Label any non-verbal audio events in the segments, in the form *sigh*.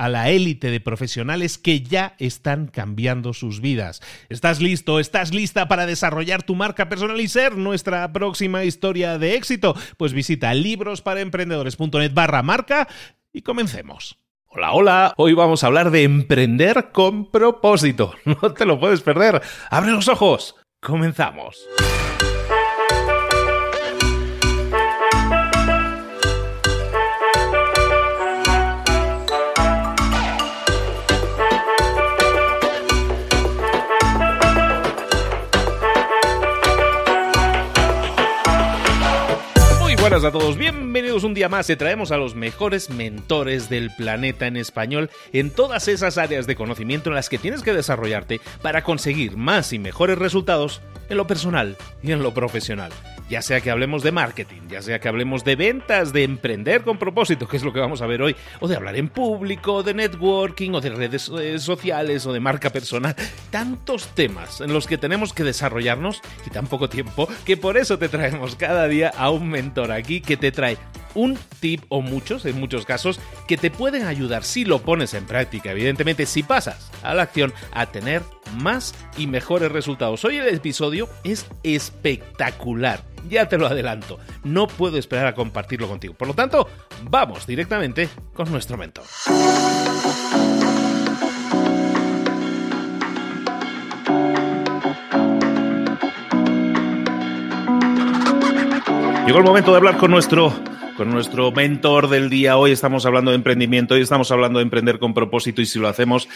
a la élite de profesionales que ya están cambiando sus vidas. ¿Estás listo? ¿Estás lista para desarrollar tu marca personal y ser nuestra próxima historia de éxito? Pues visita librosparaemprendedores.net barra marca y comencemos. Hola, hola, hoy vamos a hablar de emprender con propósito. *laughs* No te lo puedes perder. Abre los ojos. Comenzamos. Buenas a todos, bienvenidos un día más. Te traemos a los mejores mentores del planeta en español en todas esas áreas de conocimiento en las que tienes que desarrollarte para conseguir más y mejores resultados en lo personal y en lo profesional. Ya sea que hablemos de marketing, ya sea que hablemos de ventas, de emprender con propósito, que es lo que vamos a ver hoy, o de hablar en público, de networking, o de redes eh, sociales, o de marca personal. Tantos temas en los que tenemos que desarrollarnos y tan poco tiempo, que por eso te traemos cada día a un mentor aquí que te trae un tip o muchos, en muchos casos, que te pueden ayudar si lo pones en práctica, evidentemente si pasas a la acción a tener más y mejores resultados. Hoy el episodio es espectacular, ya te lo adelanto, no puedo esperar a compartirlo contigo. Por lo tanto, vamos directamente con nuestro mentor. Llegó el momento de hablar con nuestro con nuestro mentor del día. Hoy estamos hablando de emprendimiento, hoy estamos hablando de emprender con propósito y si lo hacemos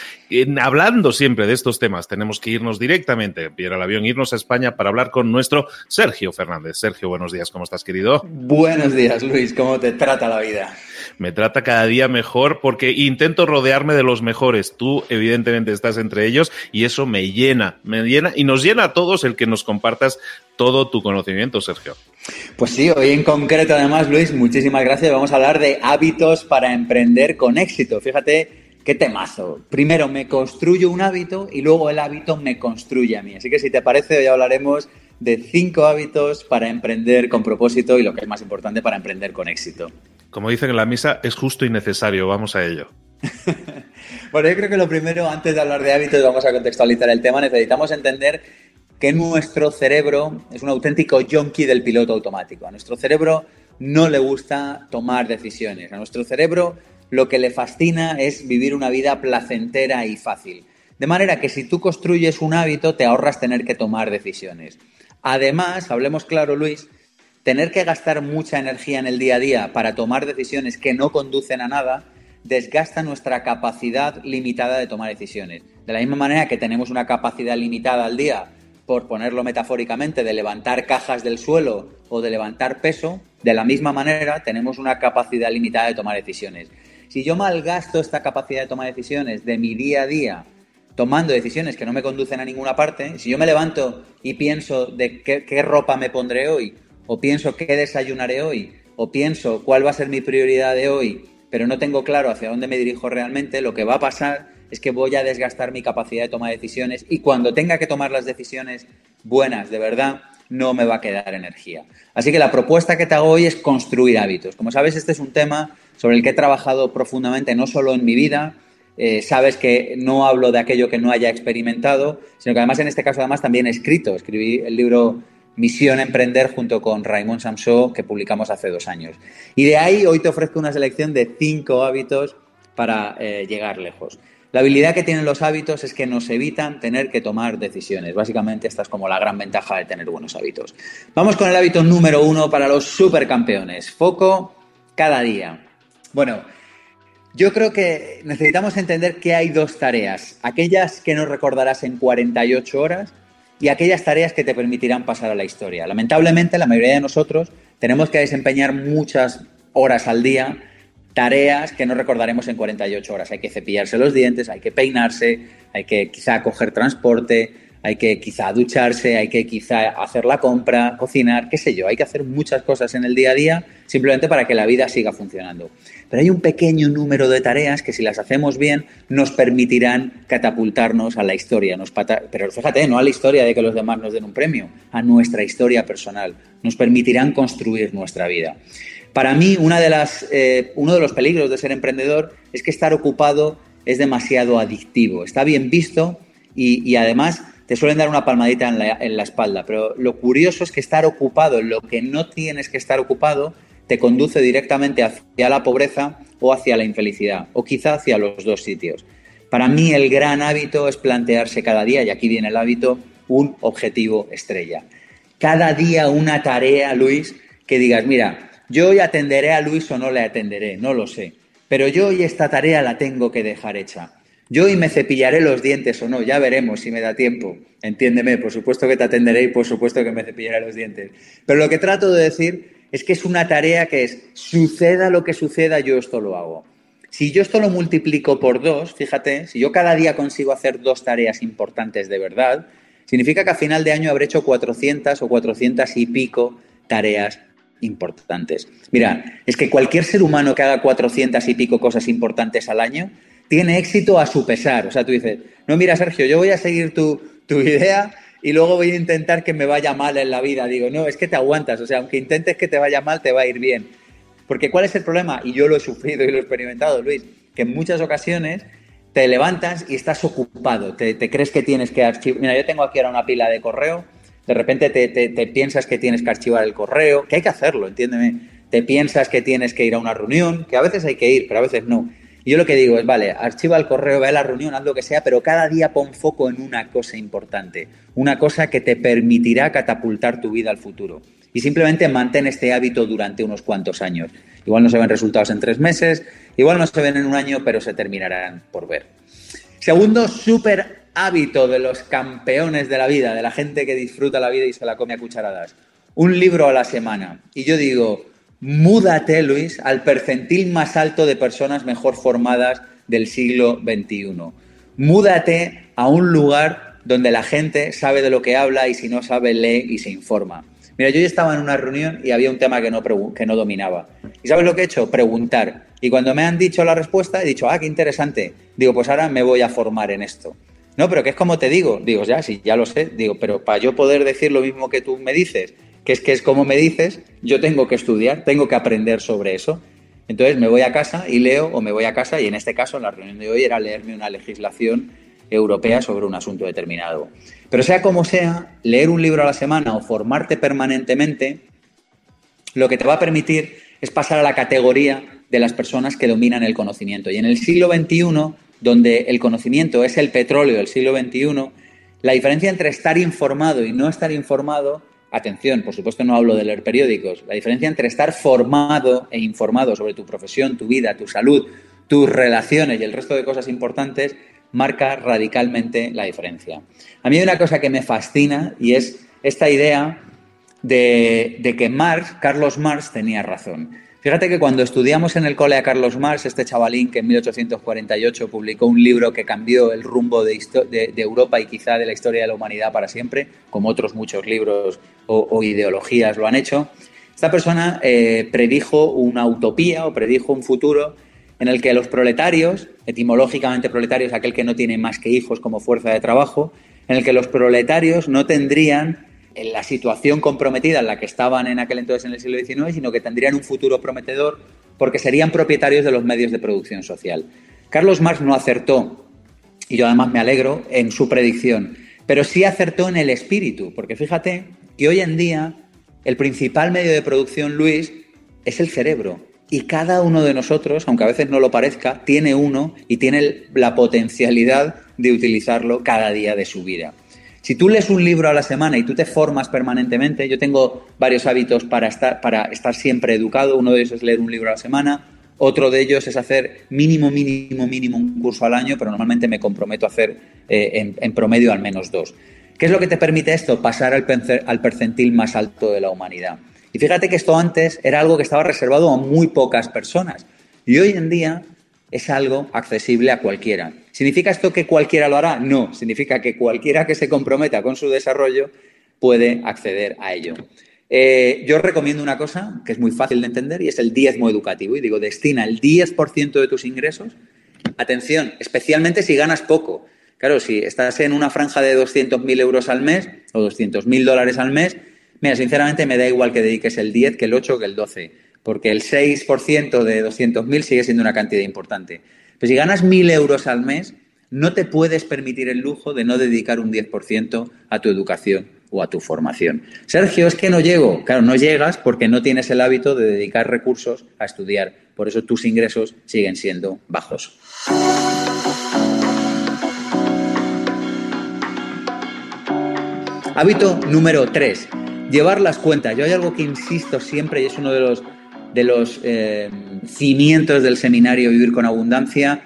hablando siempre de estos temas, tenemos que irnos directamente, pillar el avión, irnos a España para hablar con nuestro Sergio Fernández. Sergio, buenos días, ¿cómo estás, querido? Buenos días, Luis, ¿cómo te trata la vida? Me trata cada día mejor porque intento rodearme de los mejores. Tú, evidentemente, estás entre ellos y eso me llena, me llena y nos llena a todos el que nos compartas todo tu conocimiento, Sergio. Pues sí, hoy en concreto, además, Luis, muchísimas gracias. Vamos a hablar de hábitos para emprender con éxito. Fíjate qué temazo. Primero me construyo un hábito y luego el hábito me construye a mí. Así que si te parece, hoy hablaremos de cinco hábitos para emprender con propósito y lo que es más importante para emprender con éxito. Como dicen en la misa, es justo y necesario. Vamos a ello. *laughs* bueno, yo creo que lo primero, antes de hablar de hábitos, vamos a contextualizar el tema. Necesitamos entender que nuestro cerebro es un auténtico junkie del piloto automático. A nuestro cerebro no le gusta tomar decisiones. A nuestro cerebro lo que le fascina es vivir una vida placentera y fácil. De manera que si tú construyes un hábito, te ahorras tener que tomar decisiones. Además, hablemos claro, Luis, tener que gastar mucha energía en el día a día para tomar decisiones que no conducen a nada desgasta nuestra capacidad limitada de tomar decisiones. De la misma manera que tenemos una capacidad limitada al día por ponerlo metafóricamente, de levantar cajas del suelo o de levantar peso, de la misma manera tenemos una capacidad limitada de tomar decisiones. Si yo malgasto esta capacidad de tomar decisiones de mi día a día tomando decisiones que no me conducen a ninguna parte, si yo me levanto y pienso de qué, qué ropa me pondré hoy, o pienso qué desayunaré hoy, o pienso cuál va a ser mi prioridad de hoy, pero no tengo claro hacia dónde me dirijo realmente, lo que va a pasar es que voy a desgastar mi capacidad de toma de decisiones y cuando tenga que tomar las decisiones buenas, de verdad, no me va a quedar energía. Así que la propuesta que te hago hoy es construir hábitos. Como sabes, este es un tema sobre el que he trabajado profundamente, no solo en mi vida, eh, sabes que no hablo de aquello que no haya experimentado, sino que además en este caso además también he escrito. Escribí el libro Misión Emprender junto con Raymond Samso que publicamos hace dos años. Y de ahí hoy te ofrezco una selección de cinco hábitos para eh, llegar lejos. La habilidad que tienen los hábitos es que nos evitan tener que tomar decisiones. Básicamente esta es como la gran ventaja de tener buenos hábitos. Vamos con el hábito número uno para los supercampeones. Foco cada día. Bueno, yo creo que necesitamos entender que hay dos tareas. Aquellas que no recordarás en 48 horas y aquellas tareas que te permitirán pasar a la historia. Lamentablemente, la mayoría de nosotros tenemos que desempeñar muchas horas al día tareas que no recordaremos en 48 horas. Hay que cepillarse los dientes, hay que peinarse, hay que quizá coger transporte, hay que quizá ducharse, hay que quizá hacer la compra, cocinar, qué sé yo. Hay que hacer muchas cosas en el día a día simplemente para que la vida siga funcionando. Pero hay un pequeño número de tareas que si las hacemos bien nos permitirán catapultarnos a la historia. Nos pero fíjate, no a la historia de que los demás nos den un premio, a nuestra historia personal. Nos permitirán construir nuestra vida. Para mí, una de las, eh, uno de los peligros de ser emprendedor es que estar ocupado es demasiado adictivo. Está bien visto y, además te suelen dar una palmadita en la, en la, espalda. Pero lo curioso es que estar ocupado en lo que no tienes que estar ocupado te conduce directamente hacia la pobreza o hacia la infelicidad, o quizá hacia los dos sitios. Para mí el gran hábito es plantearse cada día, y aquí viene el hábito, un objetivo estrella. Cada día una tarea, Luis, que digas, mira, yo hoy atenderé a Luis o no le atenderé, no lo sé. Pero yo hoy esta tarea la tengo que dejar hecha. Yo hoy me cepillaré los dientes o no, ya veremos si me da tiempo. Entiéndeme, por supuesto que te atenderé y por supuesto que me cepillaré los dientes. Pero lo que trato de decir es que es una tarea que es, suceda lo que suceda, yo esto lo hago. Si yo esto lo multiplico por dos, fíjate, si yo cada día consigo hacer dos tareas importantes de verdad, significa que a final de año habré hecho 400 o 400 y pico tareas importantes. Mira, es que cualquier ser humano que haga 400 y pico cosas importantes al año tiene éxito a su pesar. O sea, tú dices, no, mira, Sergio, yo voy a seguir tu, tu idea y luego voy a intentar que me vaya mal en la vida. Digo, no, es que te aguantas. O sea, aunque intentes que te vaya mal, te va a ir bien. Porque ¿cuál es el problema? Y yo lo he sufrido y lo he experimentado, Luis, que en muchas ocasiones te levantas y estás ocupado, te, te crees que tienes que archivar. Mira, yo tengo aquí ahora una pila de correo de repente te, piensas que tienes que archivar el correo, que hay que hacerlo, entiéndeme. Te piensas que tienes que ir a una reunión, que a veces hay que ir, pero a veces no. Y yo lo que digo es, vale, archiva el correo, ve a la reunión, haz lo que sea, pero cada día pon foco en una cosa importante, una cosa que te permitirá catapultar tu vida al futuro. Y simplemente mantén este hábito durante unos cuantos años. Igual no se ven resultados en tres meses, igual no se ven en un año, pero se terminarán por ver. Segundo, súper hábito de los campeones de la vida, de la gente que disfruta la vida y se la come a cucharadas. Un libro a la semana. Y yo digo, múdate, Luis, al percentil más alto de personas mejor formadas del siglo XXI. Múdate a un lugar donde la gente sabe de lo que habla y si no sabe, lee y se informa. Mira, yo ya estaba en una reunión y había un tema que no, que no dominaba. ¿Y sabes lo que he hecho? Preguntar. Y cuando me han dicho la respuesta, he dicho, ah, qué interesante. Digo, pues ahora me voy a formar en esto. No, pero que es como te digo. Digo, ya, sí, ya lo sé. Digo, pero para yo poder decir lo mismo que tú me dices, que es que es como me dices, yo tengo que estudiar, tengo que aprender sobre eso. Entonces me voy a casa y leo, o me voy a casa, y en este caso, en la reunión de hoy, era leerme una legislación europea sobre un asunto determinado. Pero sea como sea, leer un libro a la semana o formarte permanentemente, lo que te va a permitir es pasar a la categoría de las personas que dominan el conocimiento. Y en el siglo XXI donde el conocimiento es el petróleo del siglo XXI, la diferencia entre estar informado y no estar informado, atención, por supuesto no hablo de leer periódicos, la diferencia entre estar formado e informado sobre tu profesión, tu vida, tu salud, tus relaciones y el resto de cosas importantes, marca radicalmente la diferencia. A mí hay una cosa que me fascina y es esta idea de, que Marx, Carlos Marx, tenía razón. Fíjate que cuando estudiamos en el cole a Carlos Marx, este chavalín que en 1848 publicó un libro que cambió el rumbo de, Europa y quizá de la historia de la humanidad para siempre, como otros muchos libros o, ideologías lo han hecho, esta persona eh, predijo una utopía o predijo un futuro en el que los proletarios, etimológicamente proletarios, aquel que no tiene más que hijos como fuerza de trabajo, en el que los proletarios no tendrían en la situación comprometida en la que estaban en aquel entonces en el siglo XIX, sino que tendrían un futuro prometedor porque serían propietarios de los medios de producción social. Carlos Marx no acertó, y yo además me alegro, en su predicción, pero sí acertó en el espíritu, porque fíjate que hoy en día el principal medio de producción, Luis, es el cerebro. Y cada uno de nosotros, aunque a veces no lo parezca, tiene uno y tiene la potencialidad de utilizarlo cada día de su vida. Si tú lees un libro a la semana y tú te formas permanentemente, yo tengo varios hábitos para estar, para estar siempre educado. Uno de ellos es leer un libro a la semana. Otro de ellos es hacer mínimo, mínimo, mínimo un curso al año, pero normalmente me comprometo a hacer eh, en, promedio al menos dos. ¿Qué es lo que te permite esto? Pasar al, al percentil más alto de la humanidad. Y fíjate que esto antes era algo que estaba reservado a muy pocas personas. Y hoy en día es algo accesible a cualquiera. ¿Significa esto que cualquiera lo hará? No, significa que cualquiera que se comprometa con su desarrollo puede acceder a ello. Eh, yo recomiendo una cosa que es muy fácil de entender y es el diezmo educativo. Y digo, destina el 10% de tus ingresos. Atención, especialmente si ganas poco. Claro, si estás en una franja de 200.000 euros al mes o 200.000 dólares al mes, mira, sinceramente me da igual que dediques el 10, que el 8, que el 12, porque el 6% de 200.000 sigue siendo una cantidad importante. Pero si ganas 1.000 euros al mes, no te puedes permitir el lujo de no dedicar un 10% a tu educación o a tu formación. Sergio, es que no llego. Claro, no llegas porque no tienes el hábito de dedicar recursos a estudiar. Por eso tus ingresos siguen siendo bajos. Hábito número 3. Llevar las cuentas. Yo hay algo que insisto siempre y es uno de los de los eh, cimientos del seminario Vivir con Abundancia,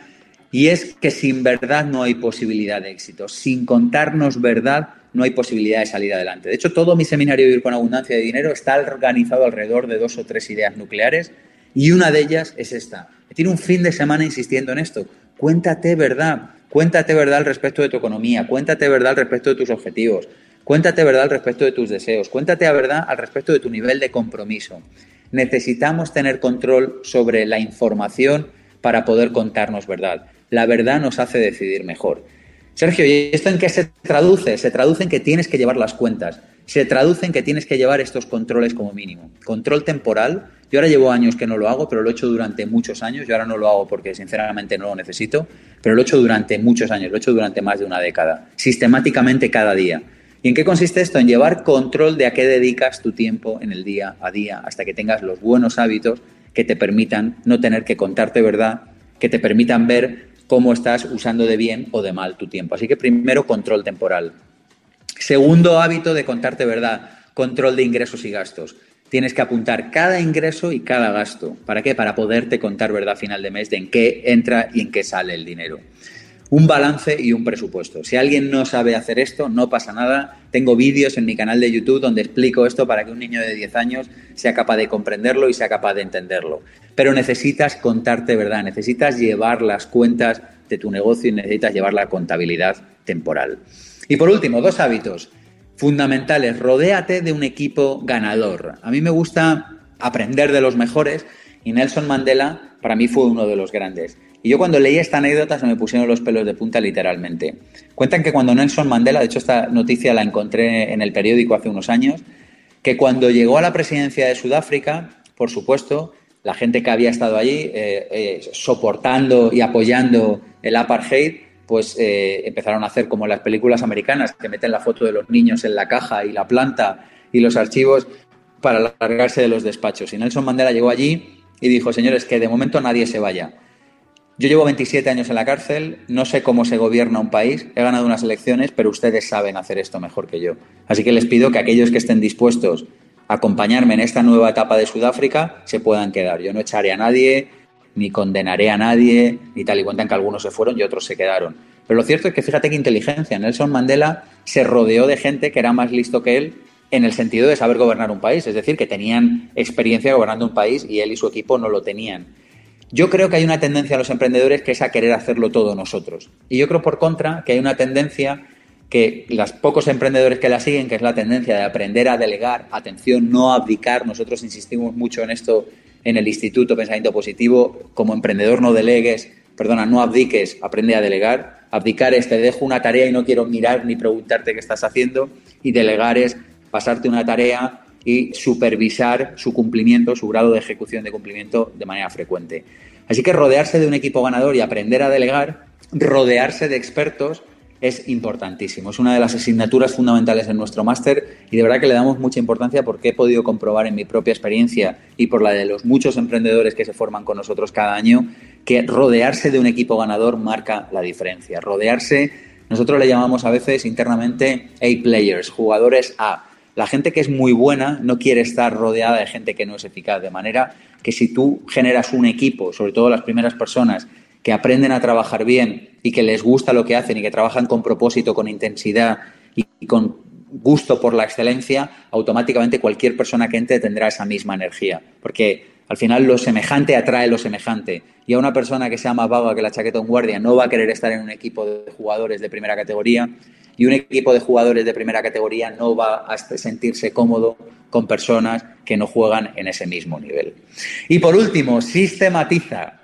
y es que sin verdad no hay posibilidad de éxito. Sin contarnos verdad no hay posibilidad de salir adelante. De hecho, todo mi seminario Vivir con Abundancia de Dinero está organizado alrededor de dos o tres ideas nucleares, y una de ellas es esta. Tiene un fin de semana insistiendo en esto. Cuéntate verdad. Cuéntate verdad al respecto de tu economía. Cuéntate verdad al respecto de tus objetivos. Cuéntate verdad al respecto de tus deseos. Cuéntate a verdad al respecto de tu nivel de compromiso necesitamos tener control sobre la información para poder contarnos verdad. La verdad nos hace decidir mejor. Sergio, ¿y esto en qué se traduce? Se traduce en que tienes que llevar las cuentas. Se traduce en que tienes que llevar estos controles como mínimo. Control temporal. Yo ahora llevo años que no lo hago, pero lo he hecho durante muchos años. Yo ahora no lo hago porque sinceramente no lo necesito, pero lo he hecho durante muchos años, lo he hecho durante más de una década, sistemáticamente cada día. ¿Y en qué consiste esto? En llevar control de a qué dedicas tu tiempo en el día a día hasta que tengas los buenos hábitos que te permitan no tener que contarte verdad, que te permitan ver cómo estás usando de bien o de mal tu tiempo. Así que primero control temporal. Segundo hábito de contarte verdad, control de ingresos y gastos. Tienes que apuntar cada ingreso y cada gasto. ¿Para qué? Para poderte contar verdad a final de mes de en qué entra y en qué sale el dinero un balance y un presupuesto. Si alguien no sabe hacer esto, no pasa nada. Tengo vídeos en mi canal de YouTube donde explico esto para que un niño de 10 años sea capaz de comprenderlo y sea capaz de entenderlo. Pero necesitas contarte verdad, necesitas llevar las cuentas de tu negocio y necesitas llevar la contabilidad temporal. Y por último, dos hábitos fundamentales. Rodéate de un equipo ganador. A mí me gusta aprender de los mejores y Nelson Mandela para mí fue uno de los grandes. Y yo cuando leí esta anécdota se me pusieron los pelos de punta literalmente. Cuentan que cuando Nelson Mandela, de hecho esta noticia la encontré en el periódico hace unos años, que cuando llegó a la presidencia de Sudáfrica, por supuesto, la gente que había estado allí eh, eh, soportando y apoyando el apartheid, pues eh, empezaron a hacer como las películas americanas, que meten la foto de los niños en la caja y la planta y los archivos para largarse de los despachos. Y Nelson Mandela llegó allí y dijo, señores, que de momento nadie se vaya yo llevo 27 años en la cárcel, no sé cómo se gobierna un país, he ganado unas elecciones, pero ustedes saben hacer esto mejor que yo. Así que les pido que aquellos que estén dispuestos a acompañarme en esta nueva etapa de Sudáfrica se puedan quedar. Yo no echaré a nadie, ni condenaré a nadie, ni tal y cuentan que algunos se fueron y otros se quedaron. Pero lo cierto es que fíjate qué inteligencia. Nelson Mandela se rodeó de gente que era más listo que él en el sentido de saber gobernar un país, es decir, que tenían experiencia gobernando un país y él y su equipo no lo tenían. Yo creo que hay una tendencia a los emprendedores que es a querer hacerlo todo nosotros. Y yo creo, por contra, que hay una tendencia que los pocos emprendedores que la siguen, que es la tendencia de aprender a delegar, atención, no abdicar, nosotros insistimos mucho en esto en el Instituto Pensamiento Positivo, como emprendedor no delegues, perdona, no abdiques, aprende a delegar. Abdicar es te dejo una tarea y no quiero mirar ni preguntarte qué estás haciendo, y delegar es pasarte una tarea y supervisar su cumplimiento, su grado de ejecución de cumplimiento de manera frecuente. Así que rodearse de un equipo ganador y aprender a delegar, rodearse de expertos, es importantísimo. Es una de las asignaturas fundamentales en nuestro máster y de verdad que le damos mucha importancia porque he podido comprobar en mi propia experiencia y por la de los muchos emprendedores que se forman con nosotros cada año que rodearse de un equipo ganador marca la diferencia. Rodearse, nosotros le llamamos a veces internamente A-players, jugadores A la gente que es muy buena no quiere estar rodeada de gente que no es eficaz, de manera que si tú generas un equipo, sobre todo las primeras personas, que aprenden a trabajar bien y que les gusta lo que hacen y que trabajan con propósito, con intensidad y con gusto por la excelencia, automáticamente cualquier persona que entre tendrá esa misma energía. Porque al final lo semejante atrae lo semejante. Y a una persona que sea más vaga que la chaqueta de un guardia no va a querer estar en un equipo de jugadores de primera categoría y un equipo de jugadores de primera categoría no va a sentirse cómodo con personas que no juegan en ese mismo nivel. Y por último, sistematiza.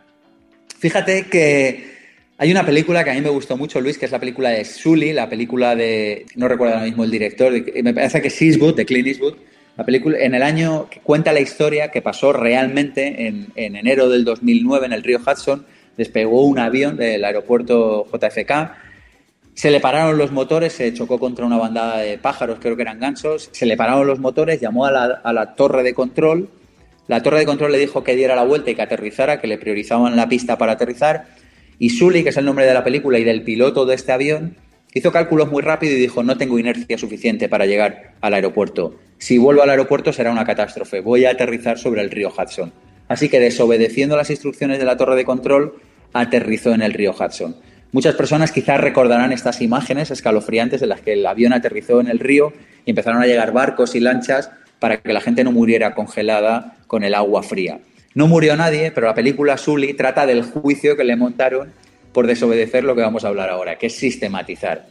Fíjate que hay una película que a mí me gustó mucho, Luis, que es la película de Sully, la película de, no recuerdo ahora mismo el director, me parece que es Eastwood, de Clint Eastwood, la película en el año que cuenta la historia que pasó realmente en, en enero del 2009 en el río Hudson, despegó un avión del aeropuerto JFK se le pararon los motores, se chocó contra una bandada de pájaros, creo que eran gansos, se le pararon los motores, llamó a la, torre de control, la torre de control le dijo que diera la vuelta y que aterrizara, que le priorizaban la pista para aterrizar, y Sully, que es el nombre de la película y del piloto de este avión, hizo cálculos muy rápido y dijo, no tengo inercia suficiente para llegar al aeropuerto. Si vuelvo al aeropuerto será una catástrofe, voy a aterrizar sobre el río Hudson. Así que desobedeciendo las instrucciones de la torre de control, aterrizó en el río Hudson. Muchas personas quizás recordarán estas imágenes escalofriantes en las que el avión aterrizó en el río y empezaron a llegar barcos y lanchas para que la gente no muriera congelada con el agua fría. No murió nadie, pero la película Sully trata del juicio que le montaron por desobedecer lo que vamos a hablar ahora, que es sistematizar.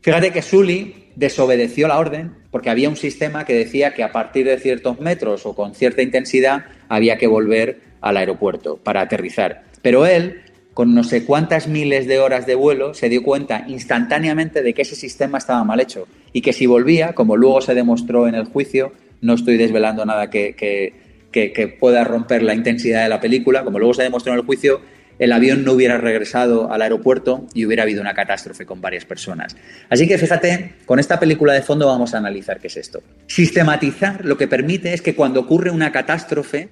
Fíjate que Sully desobedeció la orden porque había un sistema que decía que a partir de ciertos metros o con cierta intensidad había que volver al aeropuerto para aterrizar. Pero él con no sé cuántas miles de horas de vuelo, se dio cuenta instantáneamente de que ese sistema estaba mal hecho y que si volvía, como luego se demostró en el juicio, no estoy desvelando nada que, que, pueda romper la intensidad de la película, como luego se demostró en el juicio, el avión no hubiera regresado al aeropuerto y hubiera habido una catástrofe con varias personas. Así que fíjate, con esta película de fondo vamos a analizar qué es esto. Sistematizar lo que permite es que cuando ocurre una catástrofe,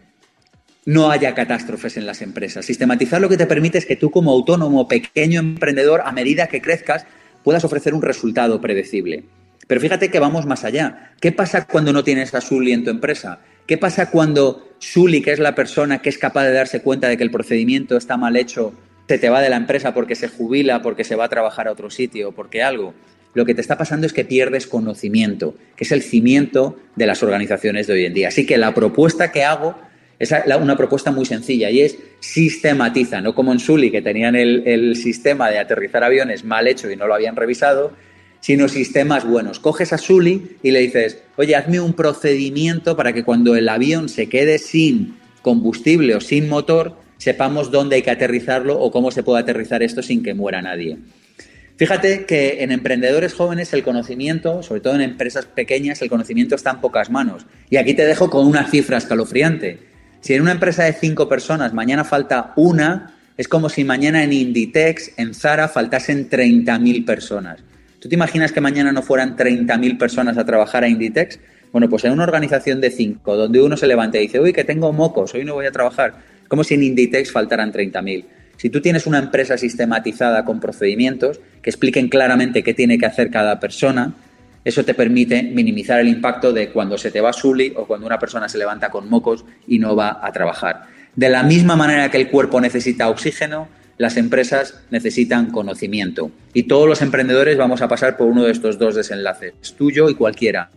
no haya catástrofes en las empresas. Sistematizar lo que te permite es que tú como autónomo, pequeño emprendedor, a medida que crezcas, puedas ofrecer un resultado predecible. Pero fíjate que vamos más allá. ¿Qué pasa cuando no tienes a Sully en tu empresa? ¿Qué pasa cuando Sully, que es la persona que es capaz de darse cuenta de que el procedimiento está mal hecho, se te va de la empresa porque se jubila, porque se va a trabajar a otro sitio, porque algo? Lo que te está pasando es que pierdes conocimiento, que es el cimiento de las organizaciones de hoy en día. Así que la propuesta que hago es una propuesta muy sencilla y es sistematiza, no como en Sully, que tenían el, sistema de aterrizar aviones mal hecho y no lo habían revisado, sino sistemas buenos. Coges a Sully y le dices, oye, hazme un procedimiento para que cuando el avión se quede sin combustible o sin motor, sepamos dónde hay que aterrizarlo o cómo se puede aterrizar esto sin que muera nadie. Fíjate que en emprendedores jóvenes el conocimiento, sobre todo en empresas pequeñas, el conocimiento está en pocas manos. Y aquí te dejo con una cifra escalofriante. Si en una empresa de cinco personas mañana falta una, es como si mañana en Inditex, en Zara, faltasen 30.000 personas. ¿Tú te imaginas que mañana no fueran 30.000 personas a trabajar a Inditex? Bueno, pues en una organización de cinco, donde uno se levanta y dice, uy, que tengo mocos, hoy no voy a trabajar, como si en Inditex faltaran 30.000. Si tú tienes una empresa sistematizada con procedimientos que expliquen claramente qué tiene que hacer cada persona, eso te permite minimizar el impacto de cuando se te va Sully o cuando una persona se levanta con mocos y no va a trabajar. De la misma manera que el cuerpo necesita oxígeno, las empresas necesitan conocimiento. Y todos los emprendedores vamos a pasar por uno de estos dos desenlaces, tuyo y cualquiera.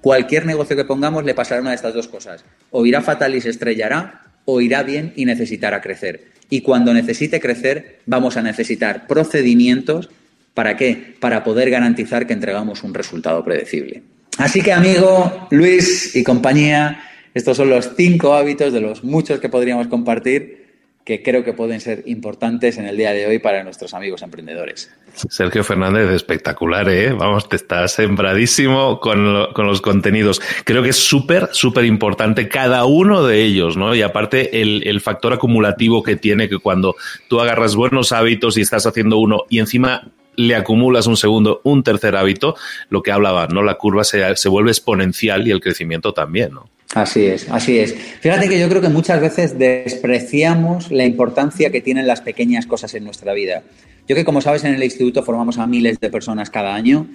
cualquier negocio que pongamos le pasará una de estas dos cosas. O irá fatal y se estrellará, o irá bien y necesitará crecer. Y cuando necesite crecer, vamos a necesitar procedimientos. ¿Para qué? Para poder garantizar que entregamos un resultado predecible. Así que, amigo Luis y compañía, estos son los cinco hábitos de los muchos que podríamos compartir que creo que pueden ser importantes en el día de hoy para nuestros amigos emprendedores. Sergio Fernández, espectacular, ¿eh? Vamos, te estás sembradísimo con, con los contenidos. Creo que es súper, súper importante cada uno de ellos, ¿no? Y aparte el, el factor acumulativo que tiene que cuando tú agarras buenos hábitos y estás haciendo uno y encima le acumulas un segundo, un tercer hábito, lo que hablaba, ¿no? La curva se, se vuelve exponencial y el crecimiento también, ¿no? Así es, así es. Fíjate que yo creo que muchas veces despreciamos la importancia que tienen las pequeñas cosas en nuestra vida. Yo que como sabes en el instituto formamos a miles de personas cada año,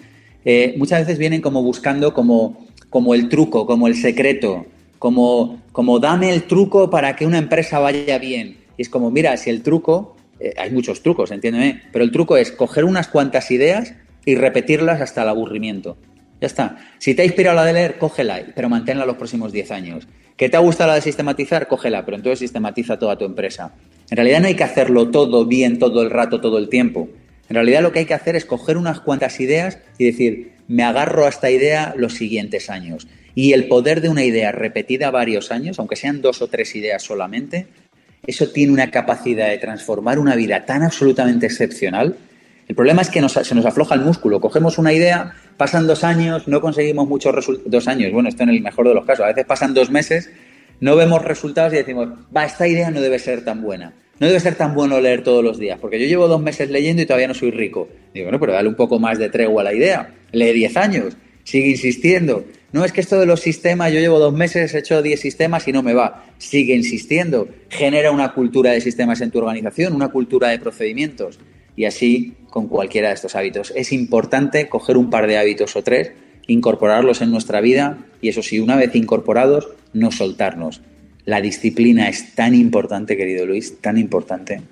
eh, muchas veces vienen como buscando como, como el truco, como el secreto, como, como dame el truco para que una empresa vaya bien. Y es como, mira, si el truco, eh, hay muchos trucos, entiéndeme, pero el truco es coger unas cuantas ideas y repetirlas hasta el aburrimiento. Ya está. Si te ha inspirado la de leer, cógela, pero manténla los próximos 10 años. ¿Que te ha gustado la de sistematizar? Cógela, pero entonces sistematiza toda tu empresa. En realidad no hay que hacerlo todo bien, todo el rato, todo el tiempo. En realidad lo que hay que hacer es coger unas cuantas ideas y decir, me agarro a esta idea los siguientes años. Y el poder de una idea repetida varios años, aunque sean dos o tres ideas solamente, eso tiene una capacidad de transformar una vida tan absolutamente excepcional el problema es que se nos afloja el músculo. Cogemos una idea, pasan dos años, no conseguimos muchos resultados. Dos años, bueno, esto en el mejor de los casos. A veces pasan dos meses, no vemos resultados y decimos, va, esta idea no debe ser tan buena. No debe ser tan bueno leer todos los días, porque yo llevo dos meses leyendo y todavía no soy rico. Digo, bueno, pero dale un poco más de tregua a la idea. Lee diez años, sigue insistiendo. No, es que esto de los sistemas, yo llevo dos meses, he hecho diez sistemas y no me va. Sigue insistiendo. Genera una cultura de sistemas en tu organización, una cultura de procedimientos. Y así con cualquiera de estos hábitos. Es importante coger un par de hábitos o tres, incorporarlos en nuestra vida y eso sí, una vez incorporados, no soltarnos. La disciplina es tan importante, querido Luis, tan importante.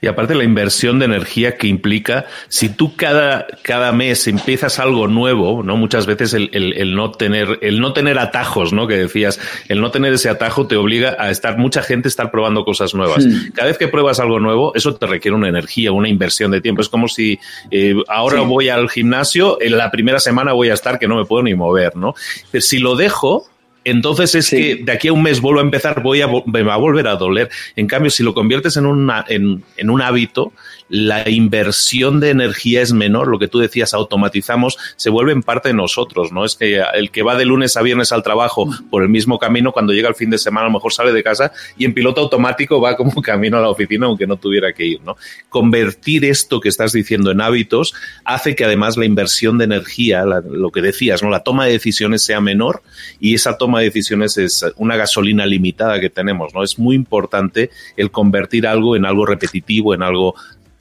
Y aparte la inversión de energía que implica, si tú cada, cada mes empiezas algo nuevo, ¿no? Muchas veces el, el, no tener, el no tener atajos, ¿no? Que decías, el no tener ese atajo te obliga a estar, mucha gente estar probando cosas nuevas. Cada vez que pruebas algo nuevo, eso te requiere una energía, una inversión de tiempo. Es como si eh, ahora voy al gimnasio, en la primera semana voy a estar que no me puedo ni mover, ¿no? Pero si lo dejo, entonces es que de aquí a un mes vuelvo a empezar, voy a, me va a volver a doler. En cambio, si lo conviertes en, una, en, en un hábito, la inversión de energía es menor, lo que tú decías, automatizamos, se vuelve en parte de nosotros, ¿no? Es que el que va de lunes a viernes al trabajo por el mismo camino, cuando llega el fin de semana a lo mejor sale de casa y en piloto automático va como *laughs* camino a la oficina aunque no tuviera que ir, ¿no? Convertir esto que estás diciendo en hábitos hace que además la inversión de energía, lo que decías, ¿no? La toma de decisiones sea menor y esa toma de decisiones es una gasolina limitada que tenemos, ¿no? Es muy importante el convertir algo en algo repetitivo, en algo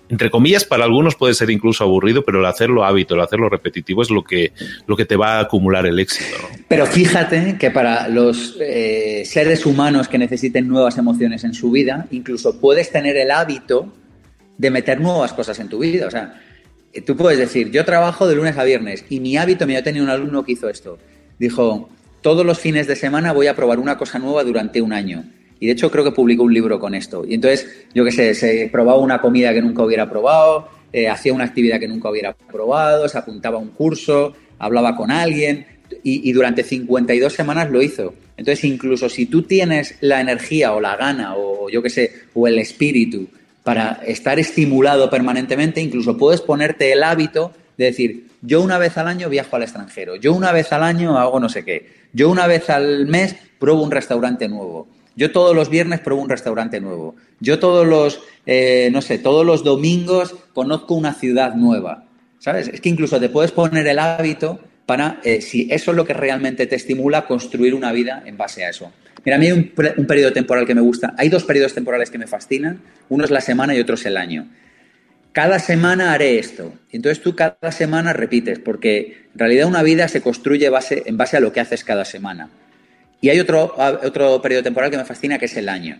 entre comillas, para algunos puede ser incluso aburrido, pero el hacerlo hábito, el hacerlo repetitivo es lo que, lo que te va a acumular el éxito. Pero fíjate que para los eh, seres humanos que necesiten nuevas emociones en su vida, incluso puedes tener el hábito de meter nuevas cosas en tu vida. O sea, tú puedes decir, yo trabajo de lunes a viernes y mi hábito, me yo tenía un alumno que hizo esto. Dijo, todos los fines de semana voy a probar una cosa nueva durante un año. Y de hecho creo que publicó un libro con esto. Y entonces, yo qué sé, se probaba una comida que nunca hubiera probado, eh, hacía una actividad que nunca hubiera probado, se apuntaba a un curso, hablaba con alguien y, y, durante 52 semanas lo hizo. Entonces, incluso si tú tienes la energía o la gana o yo qué sé, o el espíritu para estar estimulado permanentemente, incluso puedes ponerte el hábito de decir, yo una vez al año viajo al extranjero, yo una vez al año hago no sé qué, yo una vez al mes pruebo un restaurante nuevo. Yo todos los viernes pruebo un restaurante nuevo. Yo todos los, eh, no sé, todos los domingos conozco una ciudad nueva. ¿Sabes? Es que incluso te puedes poner el hábito para, eh, si eso es lo que realmente te estimula, construir una vida en base a eso. Mira, a mí hay un, un, periodo temporal que me gusta. Hay dos periodos temporales que me fascinan. Uno es la semana y otro es el año. Cada semana haré esto. Entonces tú cada semana repites, porque en realidad una vida se construye base, en base a lo que haces cada semana. Y hay otro, otro periodo temporal que me fascina, que es el año.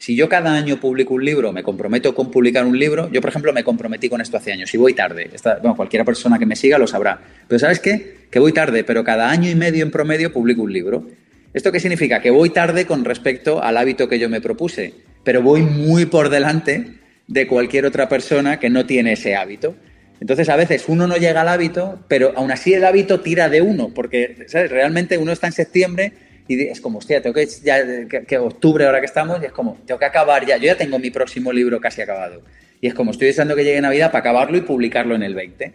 Si yo cada año publico un libro, me comprometo con publicar un libro, yo por ejemplo me comprometí con esto hace años, si voy tarde, esta, bueno, cualquiera persona que me siga lo sabrá, pero ¿sabes qué? Que voy tarde, pero cada año y medio en promedio publico un libro. ¿Esto qué significa? Que voy tarde con respecto al hábito que yo me propuse, pero voy muy por delante de cualquier otra persona que no tiene ese hábito. Entonces, a veces uno no llega al hábito, pero aún así el hábito tira de uno, porque ¿sabes? realmente uno está en septiembre y es como, hostia, tengo que, ya, que, octubre ahora que estamos, y es como, tengo que acabar ya, yo ya tengo mi próximo libro casi acabado. Y es como, estoy deseando que llegue Navidad para acabarlo y publicarlo en el 20.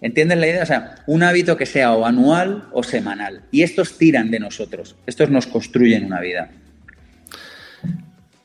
¿Entienden la idea? O sea, un hábito que sea o anual o semanal. Y estos tiran de nosotros. Estos nos construyen una vida.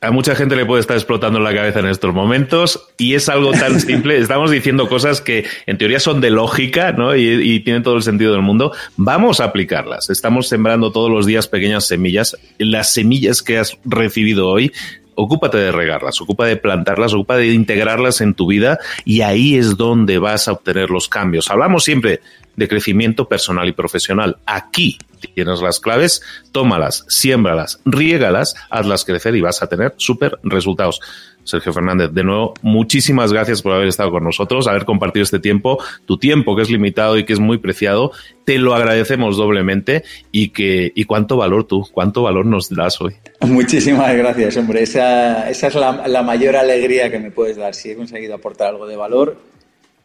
A mucha gente le puede estar explotando la cabeza en estos momentos y es algo tan *laughs* simple. Estamos diciendo cosas que en teoría son de lógica ¿no? y, y, tienen todo el sentido del mundo. Vamos a aplicarlas. Estamos sembrando todos los días pequeñas semillas. Las semillas que has recibido hoy ocúpate de regarlas, ocupa de plantarlas, ocupa de integrarlas en tu vida y ahí es donde vas a obtener los cambios. Hablamos siempre de crecimiento personal y profesional. Aquí tienes las claves, tómalas, siémbralas, riégalas, hazlas crecer y vas a tener súper resultados. Sergio Fernández, de nuevo, muchísimas gracias por haber estado con nosotros, haber compartido este tiempo, tu tiempo que es limitado y que es muy preciado. Te lo agradecemos doblemente y que y cuánto valor tú, cuánto valor nos das hoy. Muchísimas gracias, hombre. Esa, es la mayor alegría que me puedes dar. Si he conseguido aportar algo de valor,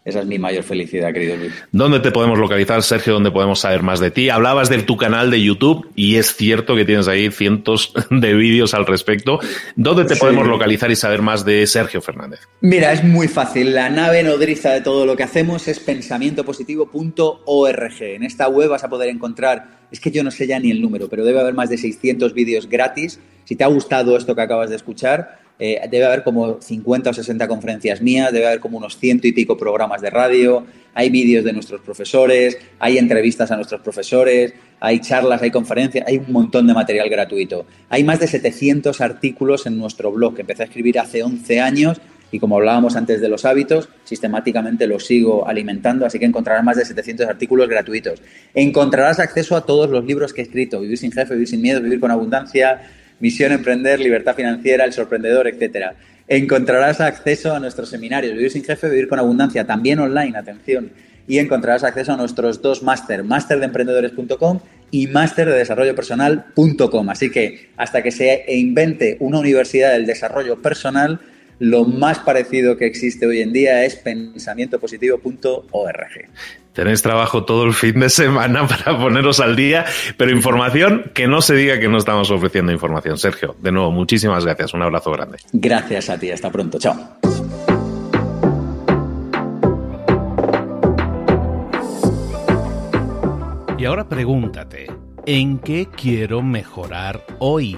esa es mi mayor felicidad, querido Luis. ¿Dónde te podemos localizar, Sergio? ¿Dónde podemos saber más de ti? Hablabas de tu canal de YouTube y es cierto que tienes ahí cientos *laughs* de vídeos al respecto. ¿Dónde te podemos localizar y saber más de Sergio Fernández? Mira, es muy fácil. La nave nodriza de todo lo que hacemos es pensamientopositivo.org. En esta web vas a poder encontrar, es que yo no sé ya ni el número, pero debe haber más de 600 vídeos gratis. Si te ha gustado esto que acabas de escuchar, eh, debe haber como 50 o 60 conferencias mías, debe haber como unos ciento y pico programas de radio, hay vídeos de nuestros profesores, hay entrevistas a nuestros profesores, hay charlas, hay conferencias, hay un montón de material gratuito. Hay más de 700 artículos en nuestro blog que empecé a escribir hace 11 años y como hablábamos antes de los hábitos, sistemáticamente los sigo alimentando, así que encontrarás más de 700 artículos gratuitos. Encontrarás acceso a todos los libros que he escrito, Vivir sin jefe, Vivir sin miedo, Vivir con abundancia, Misión Emprender, Libertad Financiera, El Sorprendedor, etcétera. Encontrarás acceso a nuestros seminarios, Vivir sin Jefe, Vivir con Abundancia, también online, atención. Y encontrarás acceso a nuestros dos máster, másterdeemprendedores.com y másterdedesarrollopersonal.com. Así que hasta que se invente una universidad del desarrollo personal, lo más parecido que existe hoy en día es pensamientopositivo.org. Tenéis trabajo todo el fin de semana *laughs* para poneros al día, pero información que no se diga que no estamos ofreciendo información. Sergio, de nuevo, muchísimas gracias. Un abrazo grande. Gracias a ti. Hasta pronto. Chao. Y ahora pregúntate, ¿en qué quiero mejorar hoy?